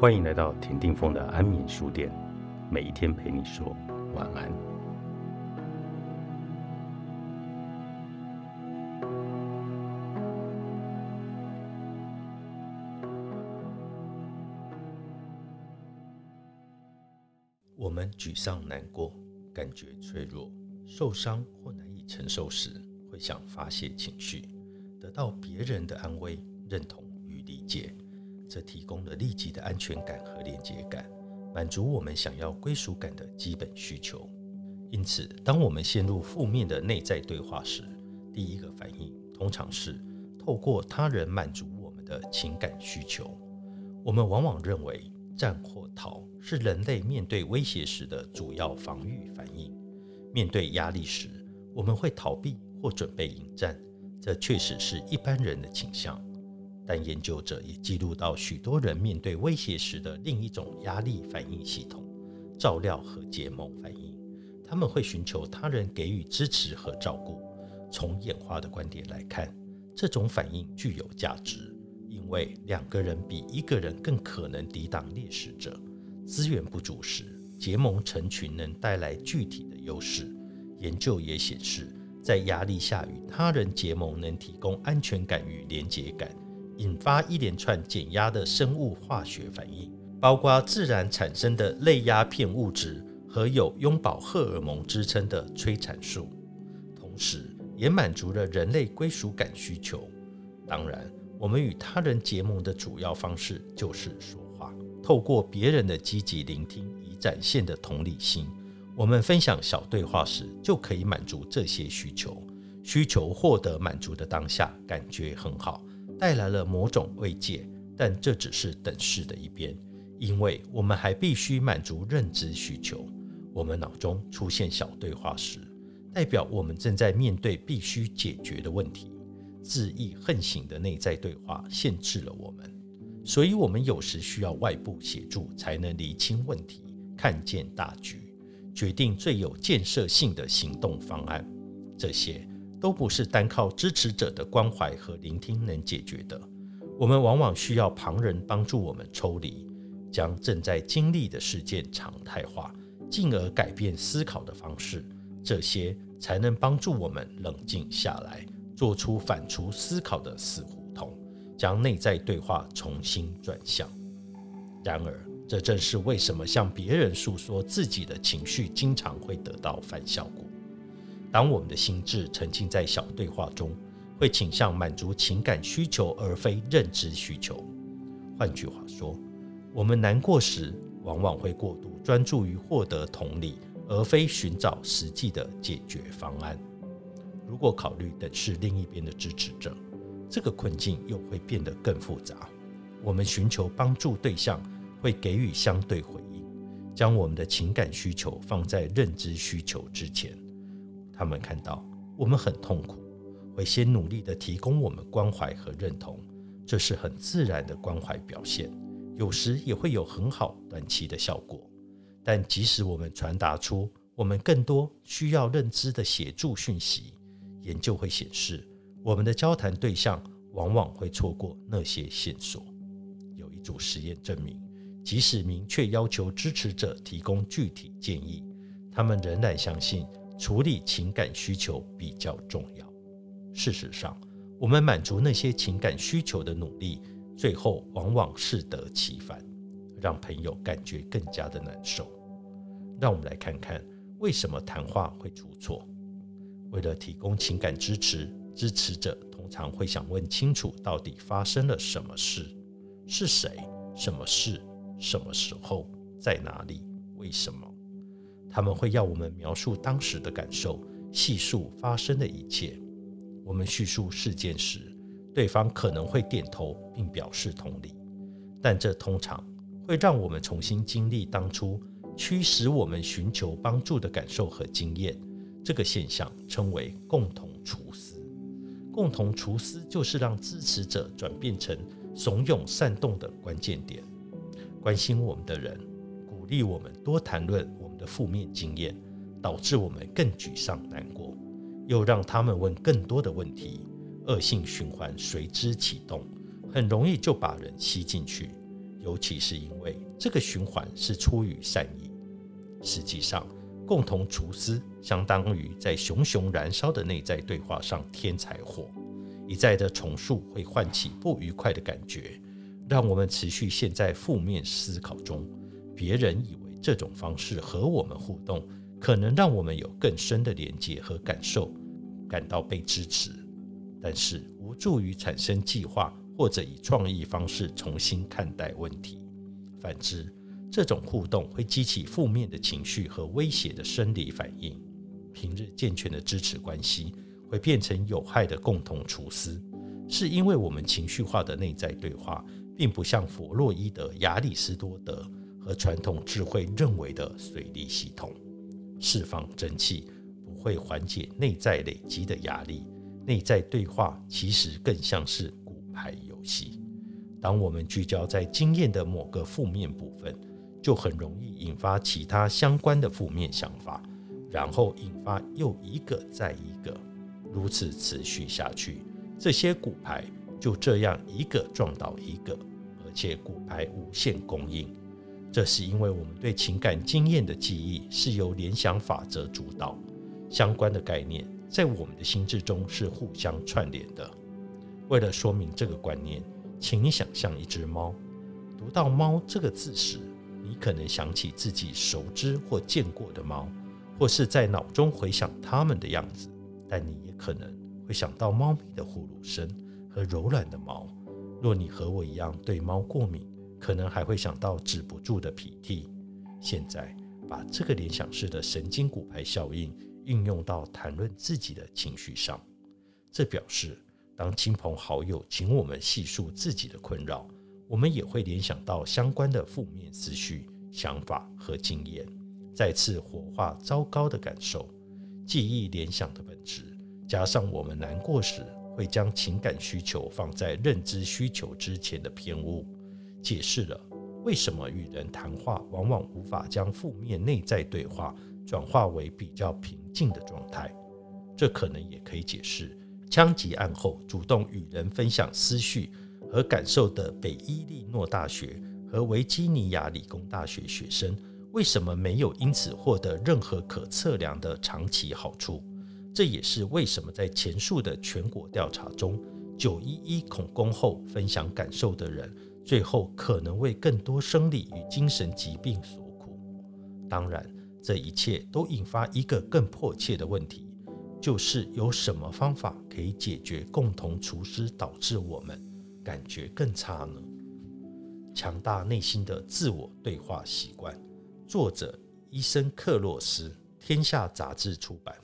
欢迎来到田定峰的安眠书店，每一天陪你说晚安。我们沮丧、难过，感觉脆弱、受伤或难以承受时，会想发泄情绪，得到别人的安慰、认同与理解。这提供了立即的安全感和连接感，满足我们想要归属感的基本需求。因此，当我们陷入负面的内在对话时，第一个反应通常是透过他人满足我们的情感需求。我们往往认为战或逃是人类面对威胁时的主要防御反应。面对压力时，我们会逃避或准备迎战，这确实是一般人的倾向。但研究者也记录到许多人面对威胁时的另一种压力反应系统——照料和结盟反应。他们会寻求他人给予支持和照顾。从演化的观点来看，这种反应具有价值，因为两个人比一个人更可能抵挡猎食者。资源不足时，结盟成群能带来具体的优势。研究也显示，在压力下与他人结盟能提供安全感与连结感。引发一连串减压的生物化学反应，包括自然产生的类鸦片物质和有拥抱荷尔蒙之称的催产素，同时也满足了人类归属感需求。当然，我们与他人结盟的主要方式就是说话，透过别人的积极聆听以展现的同理心。我们分享小对话时，就可以满足这些需求。需求获得满足的当下，感觉很好。带来了某种慰藉，但这只是等式的一边，因为我们还必须满足认知需求。我们脑中出现小对话时，代表我们正在面对必须解决的问题。恣意横行的内在对话限制了我们，所以我们有时需要外部协助才能理清问题、看见大局、决定最有建设性的行动方案。这些。都不是单靠支持者的关怀和聆听能解决的。我们往往需要旁人帮助我们抽离，将正在经历的事件常态化，进而改变思考的方式。这些才能帮助我们冷静下来，做出反刍思考的死胡同，将内在对话重新转向。然而，这正是为什么向别人诉说自己的情绪，经常会得到反效果。当我们的心智沉浸在小对话中，会倾向满足情感需求而非认知需求。换句话说，我们难过时往往会过度专注于获得同理，而非寻找实际的解决方案。如果考虑等是另一边的支持者，这个困境又会变得更复杂。我们寻求帮助对象会给予相对回应，将我们的情感需求放在认知需求之前。他们看到我们很痛苦，会先努力的提供我们关怀和认同，这是很自然的关怀表现，有时也会有很好短期的效果。但即使我们传达出我们更多需要认知的协助讯息，研究会显示，我们的交谈对象往往会错过那些线索。有一组实验证明，即使明确要求支持者提供具体建议，他们仍然相信。处理情感需求比较重要。事实上，我们满足那些情感需求的努力，最后往往适得其反，让朋友感觉更加的难受。让我们来看看为什么谈话会出错。为了提供情感支持，支持者通常会想问清楚到底发生了什么事，是谁，什么事，什么时候，在哪里，为什么。他们会要我们描述当时的感受，细述发生的一切。我们叙述事件时，对方可能会点头并表示同理，但这通常会让我们重新经历当初驱使我们寻求帮助的感受和经验。这个现象称为共同厨思。共同厨思就是让支持者转变成怂恿煽动的关键点。关心我们的人鼓励我们多谈论。的负面经验导致我们更沮丧难过，又让他们问更多的问题，恶性循环随之启动，很容易就把人吸进去。尤其是因为这个循环是出于善意。实际上，共同厨师相当于在熊熊燃烧的内在对话上添柴火，一再的重述会唤起不愉快的感觉，让我们持续陷在负面思考中。别人以为这种方式和我们互动，可能让我们有更深的连接和感受，感到被支持，但是无助于产生计划或者以创意方式重新看待问题。反之，这种互动会激起负面的情绪和威胁的生理反应。平日健全的支持关系会变成有害的共同厨师，是因为我们情绪化的内在对话，并不像弗洛伊德、亚里士多德和传统智慧认为的水利系统，释放真气不会缓解内在累积的压力。内在对话其实更像是骨牌游戏。当我们聚焦在经验的某个负面部分，就很容易引发其他相关的负面想法，然后引发又一个再一个，如此持续下去，这些骨牌就这样一个撞倒一个，而且骨牌无限供应。这是因为我们对情感经验的记忆是由联想法则主导，相关的概念在我们的心智中是互相串联的。为了说明这个观念，请你想象一只猫，读到“猫”这个字时。你可能想起自己熟知或见过的猫，或是在脑中回想它们的样子，但你也可能会想到猫咪的呼噜声和柔软的毛。若你和我一样对猫过敏，可能还会想到止不住的鼻涕。现在，把这个联想式的神经骨牌效应运用到谈论自己的情绪上，这表示当亲朋好友请我们细述自己的困扰。我们也会联想到相关的负面思绪、想法和经验，再次活化糟糕的感受。记忆联想的本质，加上我们难过时会将情感需求放在认知需求之前的偏误，解释了为什么与人谈话往往无法将负面内在对话转化为比较平静的状态。这可能也可以解释枪击案后主动与人分享思绪。和感受的北伊利诺大学和维吉尼亚理工大学学生为什么没有因此获得任何可测量的长期好处？这也是为什么在前述的全国调查中，九一一恐攻后分享感受的人，最后可能为更多生理与精神疾病所苦。当然，这一切都引发一个更迫切的问题，就是有什么方法可以解决共同厨师导致我们。感觉更差呢？强大内心的自我对话习惯，作者伊森克洛斯，天下杂志出版。